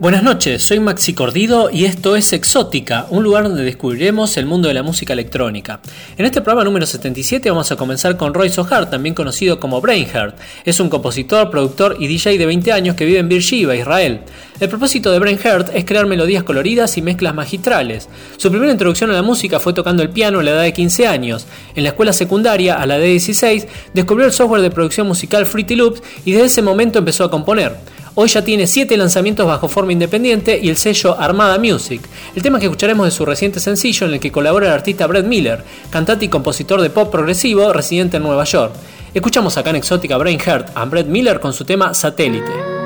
Buenas noches, soy Maxi Cordido y esto es Exótica, un lugar donde descubriremos el mundo de la música electrónica. En este programa número 77 vamos a comenzar con Roy Sohar, también conocido como Brainheart. Es un compositor, productor y DJ de 20 años que vive en Beersheba, Israel. El propósito de Brainheart es crear melodías coloridas y mezclas magistrales. Su primera introducción a la música fue tocando el piano a la edad de 15 años. En la escuela secundaria, a la de 16, descubrió el software de producción musical Fruity Loops y desde ese momento empezó a componer. Hoy ya tiene 7 lanzamientos bajo forma independiente y el sello Armada Music. El tema que escucharemos de su reciente sencillo en el que colabora el artista Brett Miller, cantante y compositor de pop progresivo residente en Nueva York. Escuchamos acá en Exótica Brain Heart a Brett Miller con su tema Satélite.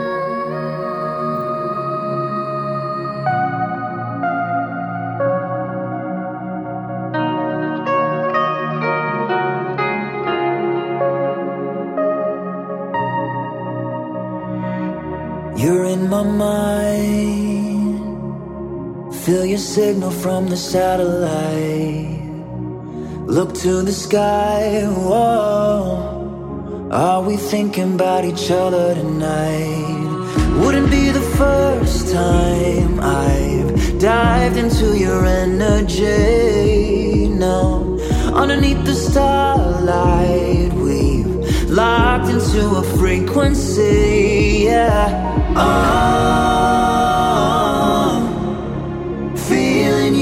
Signal from the satellite. Look to the sky. Whoa. Are we thinking about each other tonight? Wouldn't be the first time I've dived into your energy. No, underneath the starlight, we've locked into a frequency. Yeah. Oh.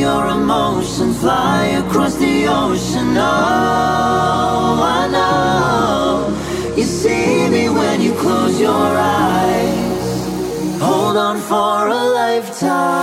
Your emotion fly across the ocean. Oh, I know you see me when you close your eyes. Hold on for a lifetime.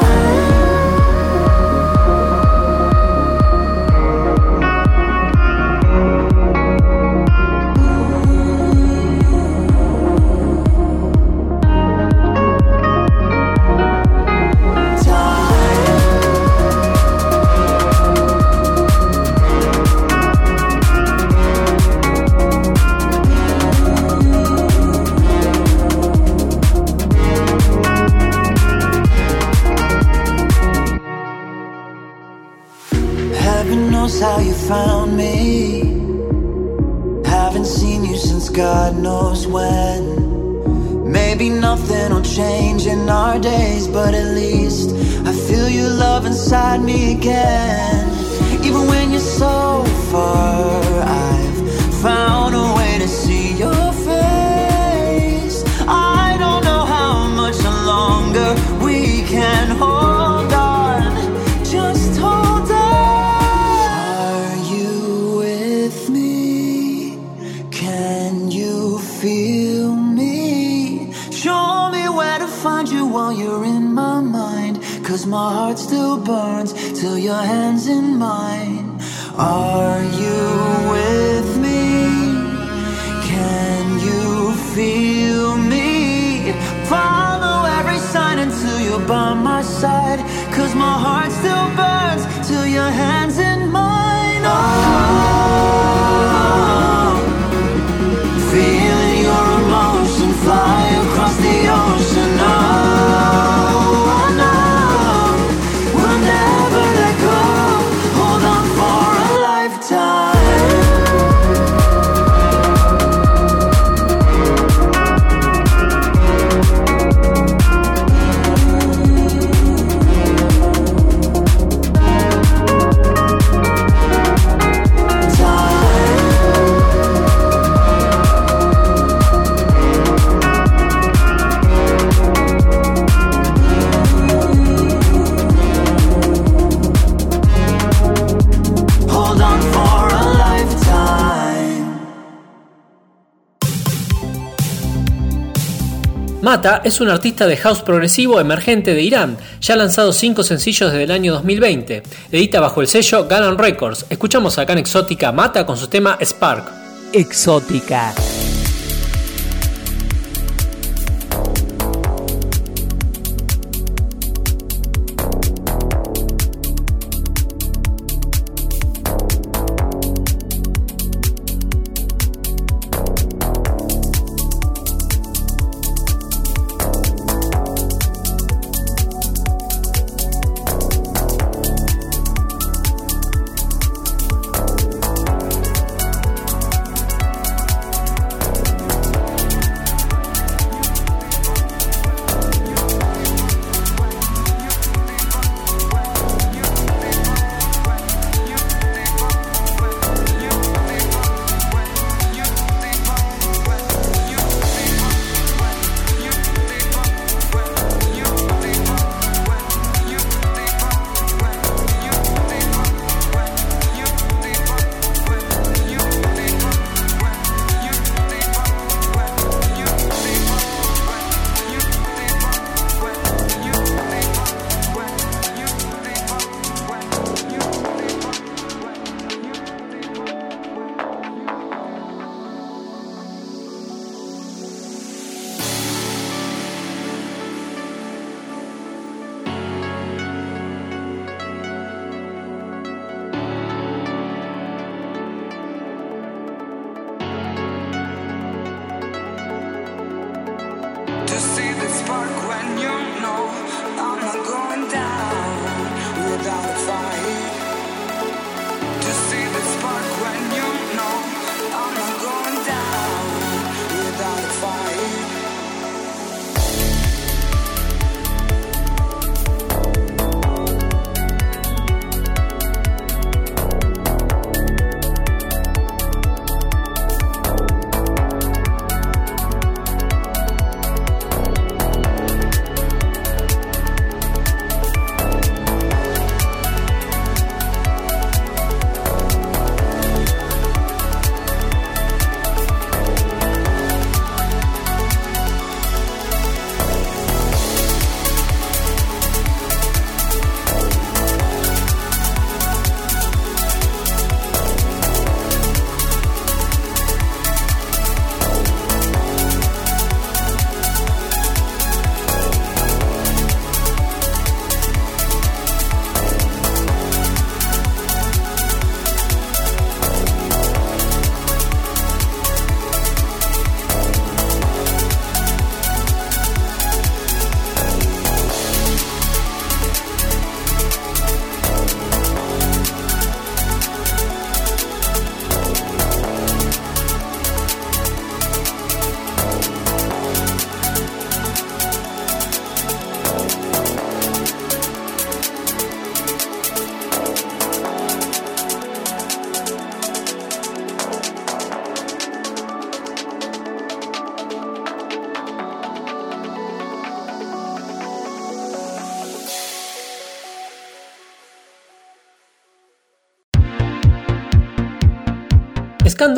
God knows when. Maybe nothing will change in our days, but at least I feel your love inside me again. Even when you're so far, I've found a way to see your burns till your hands in mine. Are you with me? Can you feel me? Follow every sign until you're by my side. Cause my heart Mata es un artista de house progresivo emergente de Irán. Ya ha lanzado 5 sencillos desde el año 2020. Edita bajo el sello Galan Records. Escuchamos acá en Exótica Mata con su tema Spark. Exótica.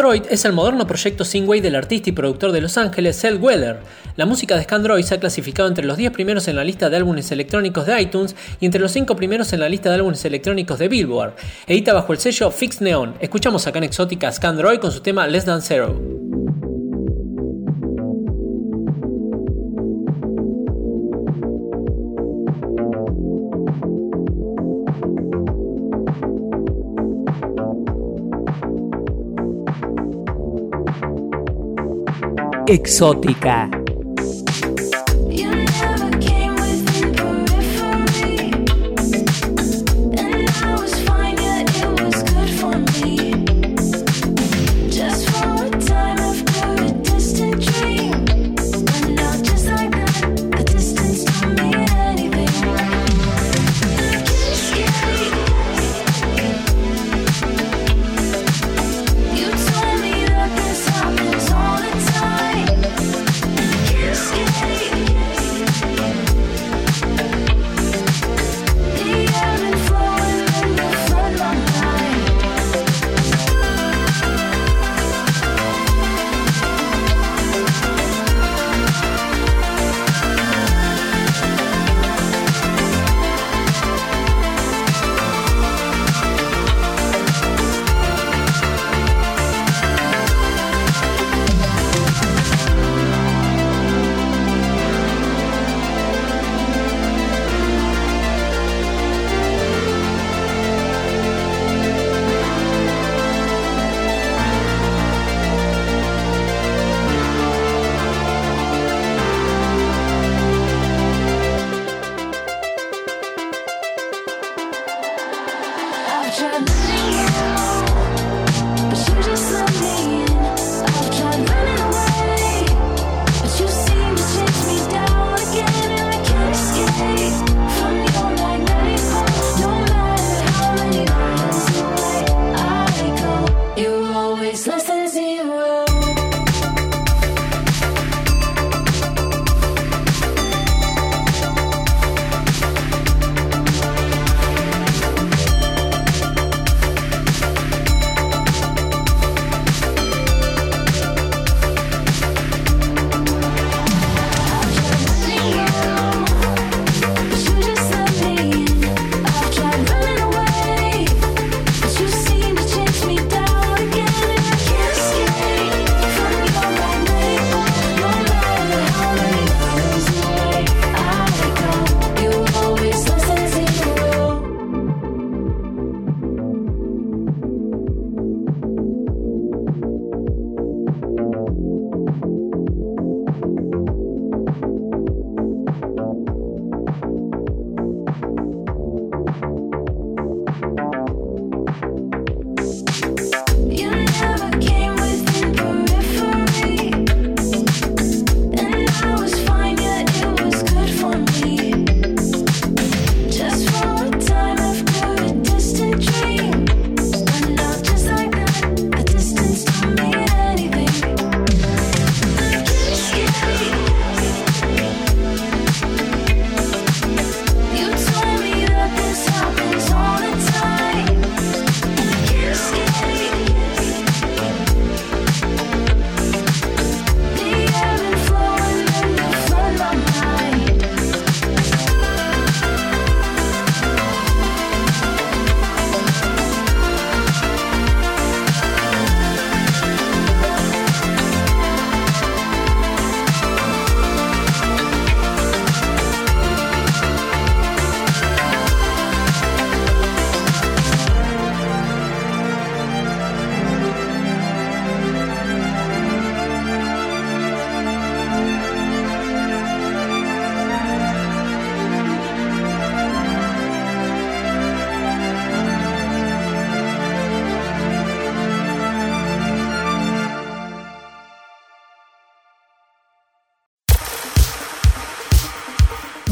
Scandroid es el moderno proyecto Singway del artista y productor de Los Ángeles, Cell Weller. La música de Scandroid se ha clasificado entre los 10 primeros en la lista de álbumes electrónicos de iTunes y entre los 5 primeros en la lista de álbumes electrónicos de Billboard. Edita bajo el sello Fix Neon. Escuchamos acá en Exótica Scandroid con su tema Less Than Zero. Exótica.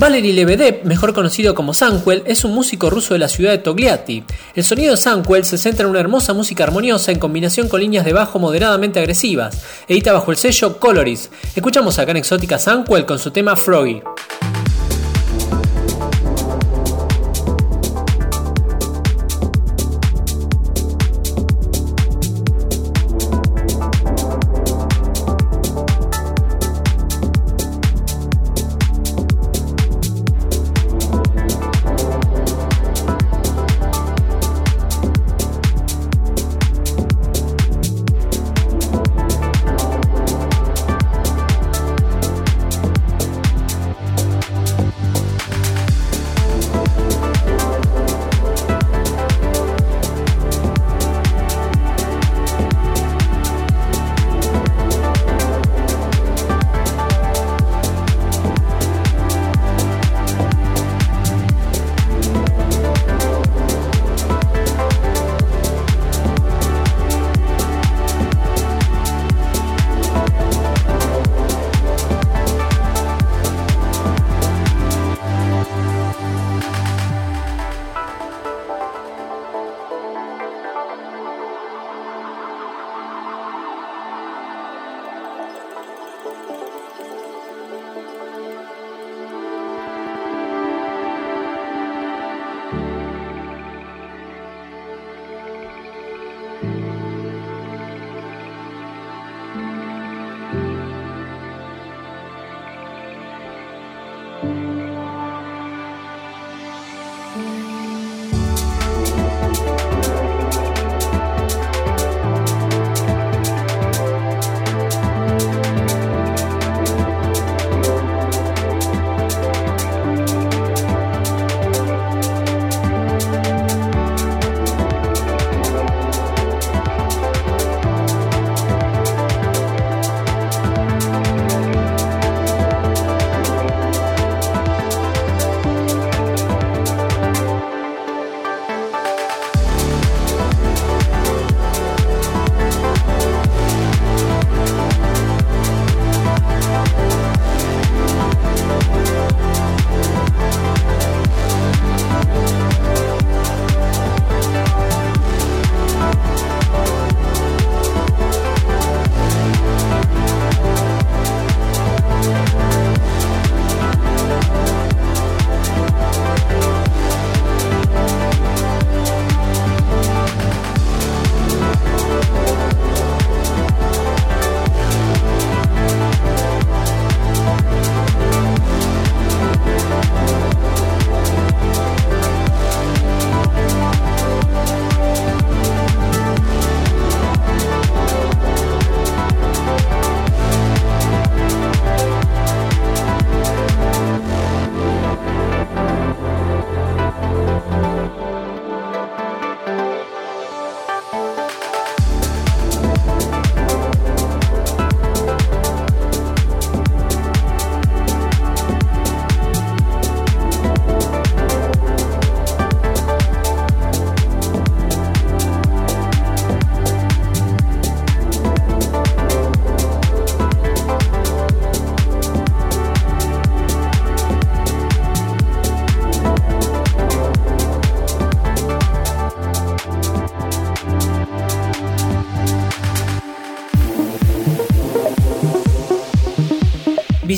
Valery Lebedev, mejor conocido como Sankwell, es un músico ruso de la ciudad de Togliatti. El sonido de Sankwell se centra en una hermosa música armoniosa en combinación con líneas de bajo moderadamente agresivas. Edita bajo el sello Coloris. Escuchamos acá en Exótica Sankwell con su tema Froggy.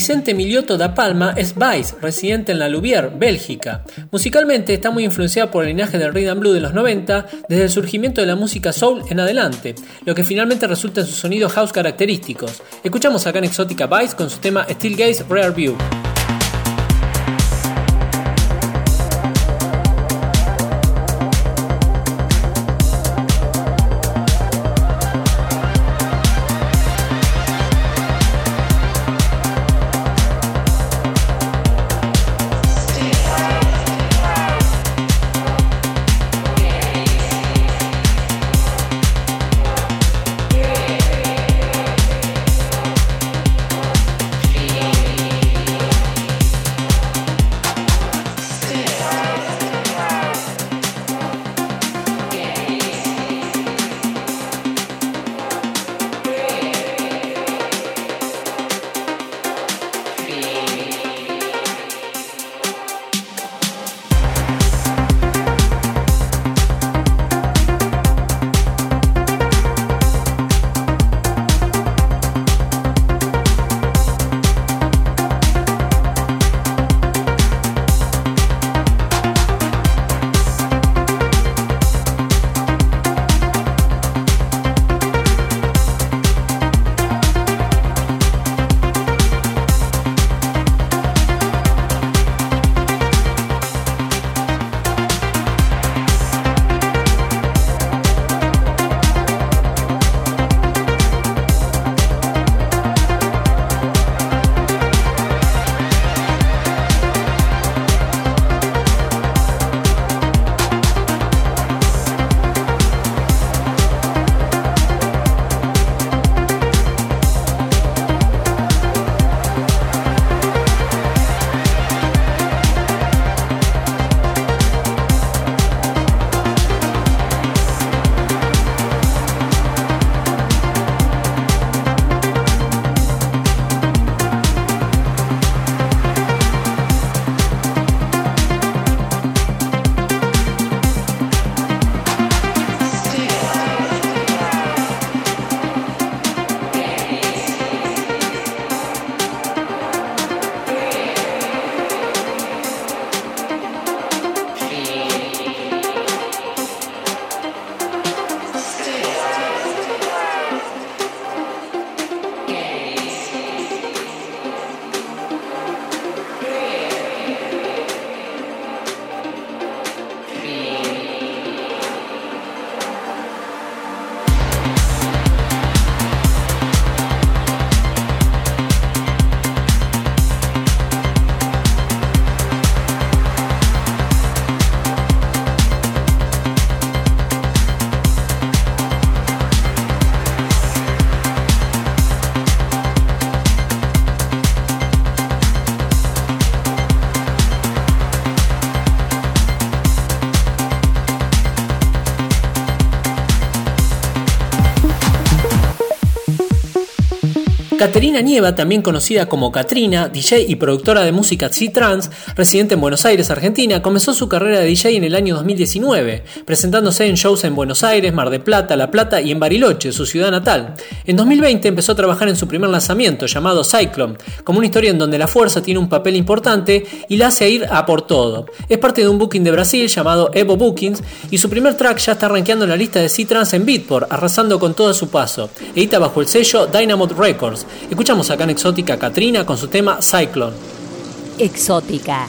Vicente Milioto da Palma es Vice, residente en la Louvière, Bélgica. Musicalmente está muy influenciado por el linaje del rhythm and blues de los 90, desde el surgimiento de la música soul en adelante, lo que finalmente resulta en sus sonidos house característicos. Escuchamos acá en Exótica Vice con su tema Steel Gaze Rare View. Caterina Nieva, también conocida como Katrina, DJ y productora de música C-Trans, residente en Buenos Aires, Argentina, comenzó su carrera de DJ en el año 2019, presentándose en shows en Buenos Aires, Mar de Plata, La Plata y en Bariloche, su ciudad natal. En 2020 empezó a trabajar en su primer lanzamiento, llamado Cyclone, como una historia en donde la fuerza tiene un papel importante y la hace ir a por todo. Es parte de un booking de Brasil llamado Evo Bookings y su primer track ya está rankeando en la lista de C-Trans en Beatport, arrasando con todo su paso. Edita bajo el sello Dynamite Records. Escuchamos acá en Exótica Katrina con su tema Cyclone. Exótica.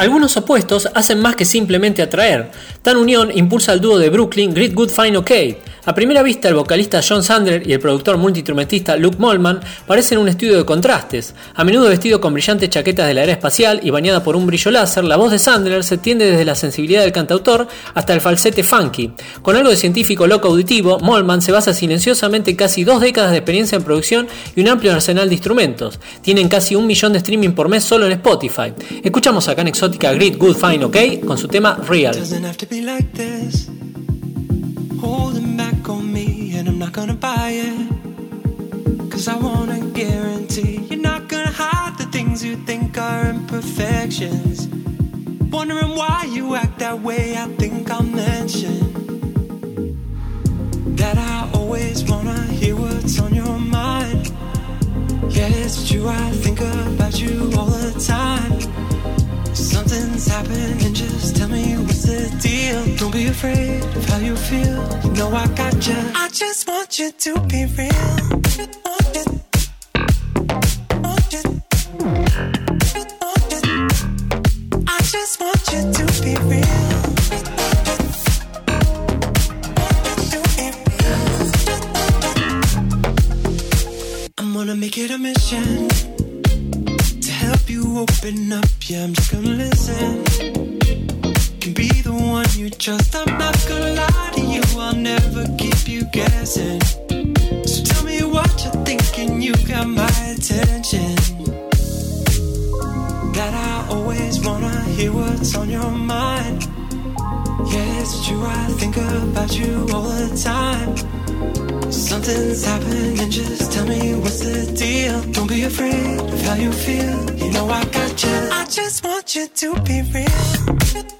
Algunos opuestos hacen más que simplemente atraer. Tan unión impulsa al dúo de Brooklyn Great Good Fine OK, a primera vista, el vocalista John Sander y el productor multiinstrumentista Luke Mollman parecen un estudio de contrastes. A menudo vestido con brillantes chaquetas de la era espacial y bañada por un brillo láser, la voz de Sander se tiende desde la sensibilidad del cantautor hasta el falsete funky. Con algo de científico loco auditivo, Mollman se basa silenciosamente en casi dos décadas de experiencia en producción y un amplio arsenal de instrumentos. Tienen casi un millón de streaming por mes solo en Spotify. Escuchamos acá en Exótica Great Good Fine OK con su tema Real. Not gonna buy it. Cause I wanna guarantee you're not gonna hide the things you think are imperfections. Wondering why you act that way, I think I'll mention that I always wanna hear what's on your mind. Yeah, it's true, I think about you all the time. Something's happening, just tell me what's the deal. Don't be afraid of how you feel. Know I got you. I just want you to be real. To be real.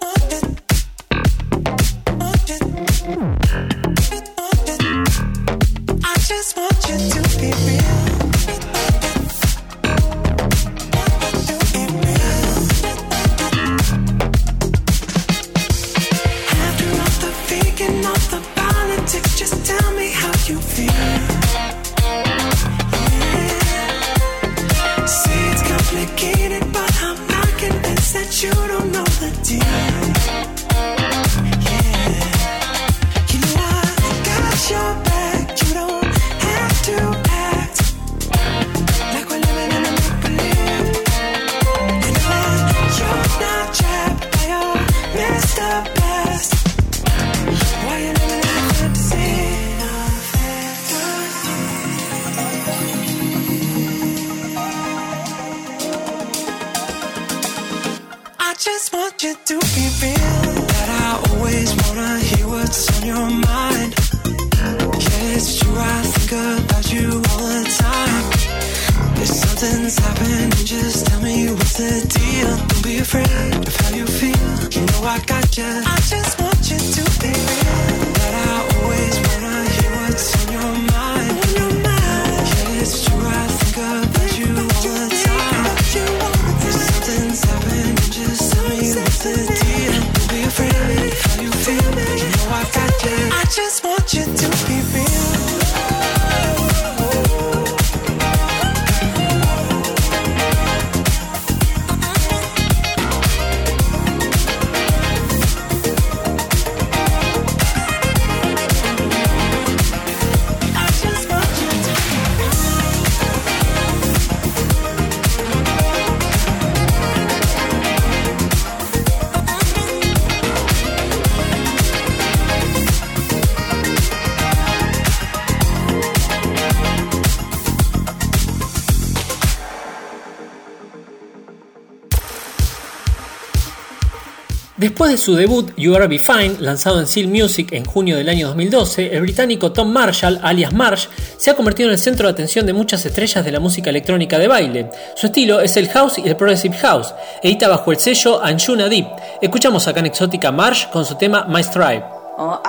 Después de su debut You Are Be Fine, lanzado en Seal Music en junio del año 2012, el británico Tom Marshall, alias Marsh, se ha convertido en el centro de atención de muchas estrellas de la música electrónica de baile. Su estilo es el house y el progressive house. Edita bajo el sello Anjuna Deep. Escuchamos acá en Exótica Marsh con su tema My Stripe. Oh,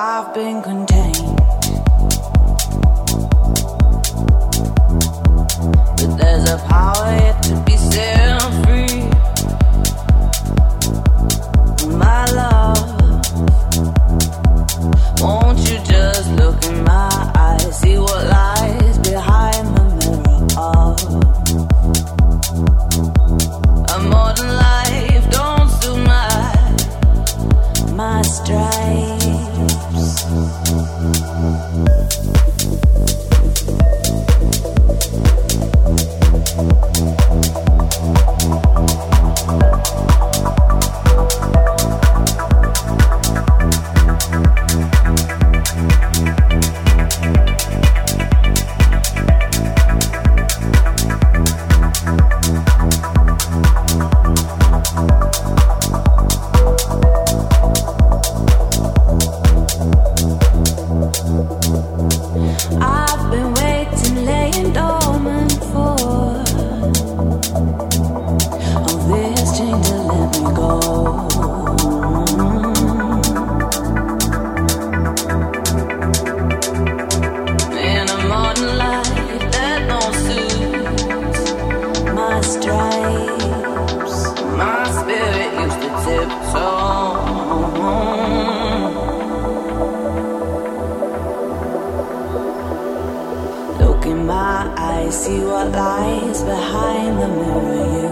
to see what lies behind the mirror you?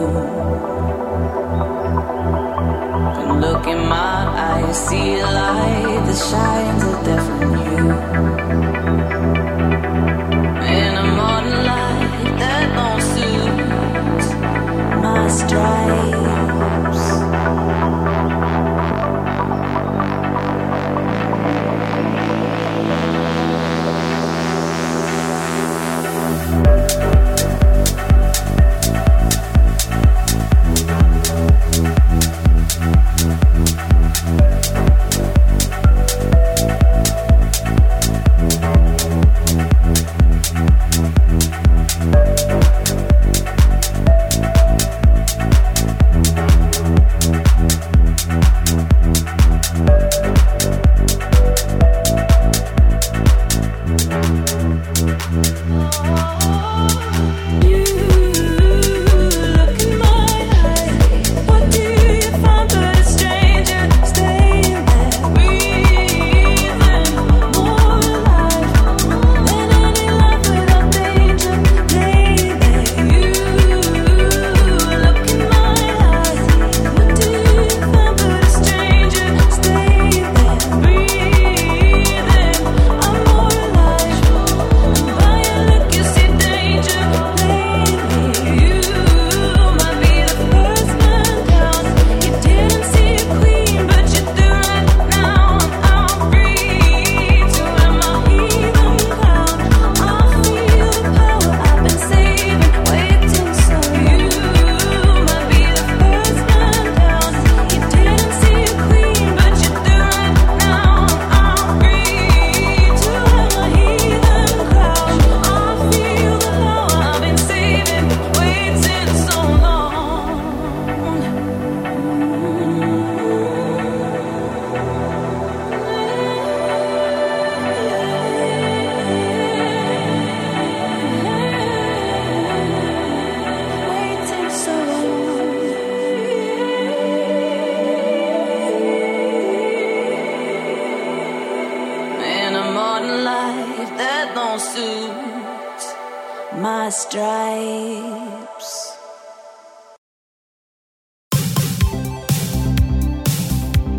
Look in my eyes see a light that shines a different you. In a modern light that don't suit my stride.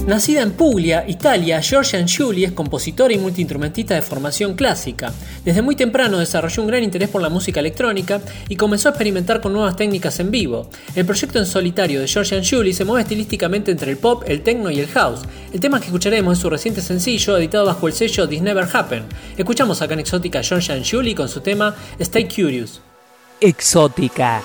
Nacida en Puglia, Italia, Giorgia Anciulli es compositora y multiinstrumentista de formación clásica. Desde muy temprano desarrolló un gran interés por la música electrónica y comenzó a experimentar con nuevas técnicas en vivo. El proyecto en solitario de Giorgia Anciulli se mueve estilísticamente entre el pop, el techno y el house. El tema que escucharemos es su reciente sencillo editado bajo el sello This Never Happened. Escuchamos acá en Exótica Anciulli con su tema Stay Curious. Exótica.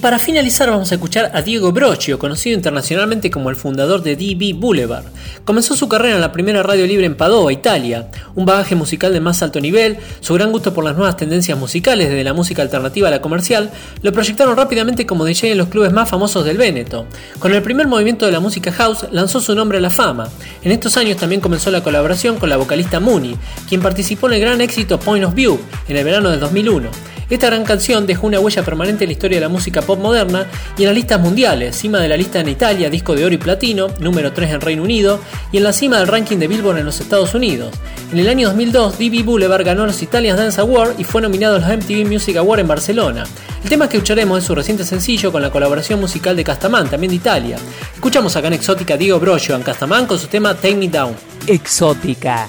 Para finalizar vamos a escuchar a Diego Brocchio, conocido internacionalmente como el fundador de DB Boulevard. Comenzó su carrera en la primera radio libre en Padova, Italia. Un bagaje musical de más alto nivel, su gran gusto por las nuevas tendencias musicales desde la música alternativa a la comercial, lo proyectaron rápidamente como DJ en los clubes más famosos del Véneto. Con el primer movimiento de la música house lanzó su nombre a la fama. En estos años también comenzó la colaboración con la vocalista Mooney, quien participó en el gran éxito Point of View en el verano del 2001. Esta gran canción dejó una huella permanente en la historia de la música pop moderna y en las listas mundiales, cima de la lista en Italia, disco de oro y platino, número 3 en Reino Unido, y en la cima del ranking de Billboard en los Estados Unidos. En el año 2002, D.B. Boulevard ganó los Italian Dance Awards y fue nominado a los MTV Music Awards en Barcelona. El tema que escucharemos es su reciente sencillo con la colaboración musical de Castaman, también de Italia. Escuchamos acá en Exótica Diego Brogio en Castaman con su tema Take Me Down. Exótica.